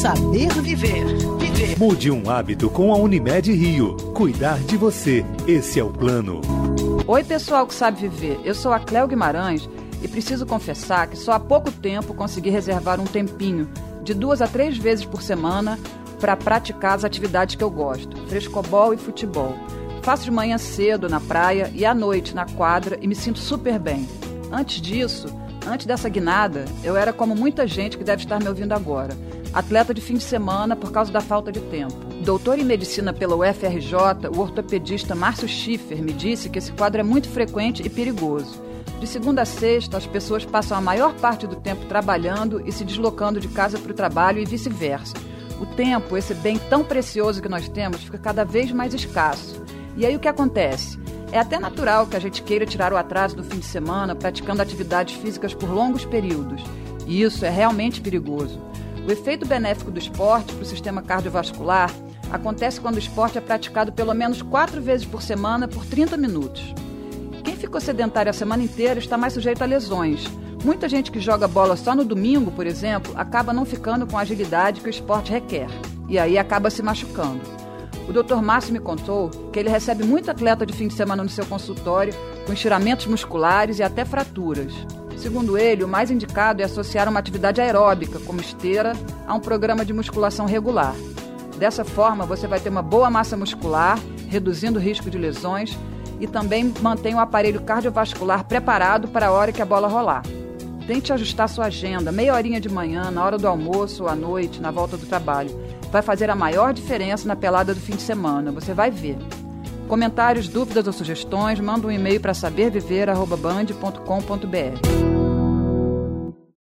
Saber viver. Viver. Mude um hábito com a Unimed Rio. Cuidar de você. Esse é o plano. Oi, pessoal que sabe viver. Eu sou a Cléo Guimarães e preciso confessar que só há pouco tempo consegui reservar um tempinho, de duas a três vezes por semana, para praticar as atividades que eu gosto: frescobol e futebol. Faço de manhã cedo na praia e à noite na quadra e me sinto super bem. Antes disso, antes dessa guinada, eu era como muita gente que deve estar me ouvindo agora, atleta de fim de semana por causa da falta de tempo. Doutor em medicina pela UFRJ, o ortopedista Márcio Schiffer me disse que esse quadro é muito frequente e perigoso. De segunda a sexta, as pessoas passam a maior parte do tempo trabalhando e se deslocando de casa para o trabalho e vice-versa. O tempo, esse bem tão precioso que nós temos, fica cada vez mais escasso. E aí o que acontece? É até natural que a gente queira tirar o atraso do fim de semana praticando atividades físicas por longos períodos. E isso é realmente perigoso. O efeito benéfico do esporte para o sistema cardiovascular acontece quando o esporte é praticado pelo menos quatro vezes por semana por 30 minutos. Quem ficou sedentário a semana inteira está mais sujeito a lesões. Muita gente que joga bola só no domingo, por exemplo, acaba não ficando com a agilidade que o esporte requer. E aí acaba se machucando. O Dr. Márcio me contou que ele recebe muito atleta de fim de semana no seu consultório com estiramentos musculares e até fraturas. Segundo ele, o mais indicado é associar uma atividade aeróbica, como esteira, a um programa de musculação regular. Dessa forma, você vai ter uma boa massa muscular, reduzindo o risco de lesões e também mantém o aparelho cardiovascular preparado para a hora que a bola rolar. Tente ajustar sua agenda, meia horinha de manhã, na hora do almoço ou à noite, na volta do trabalho. Vai fazer a maior diferença na pelada do fim de semana, você vai ver. Comentários, dúvidas ou sugestões, manda um e-mail para saberviver.band.com.br.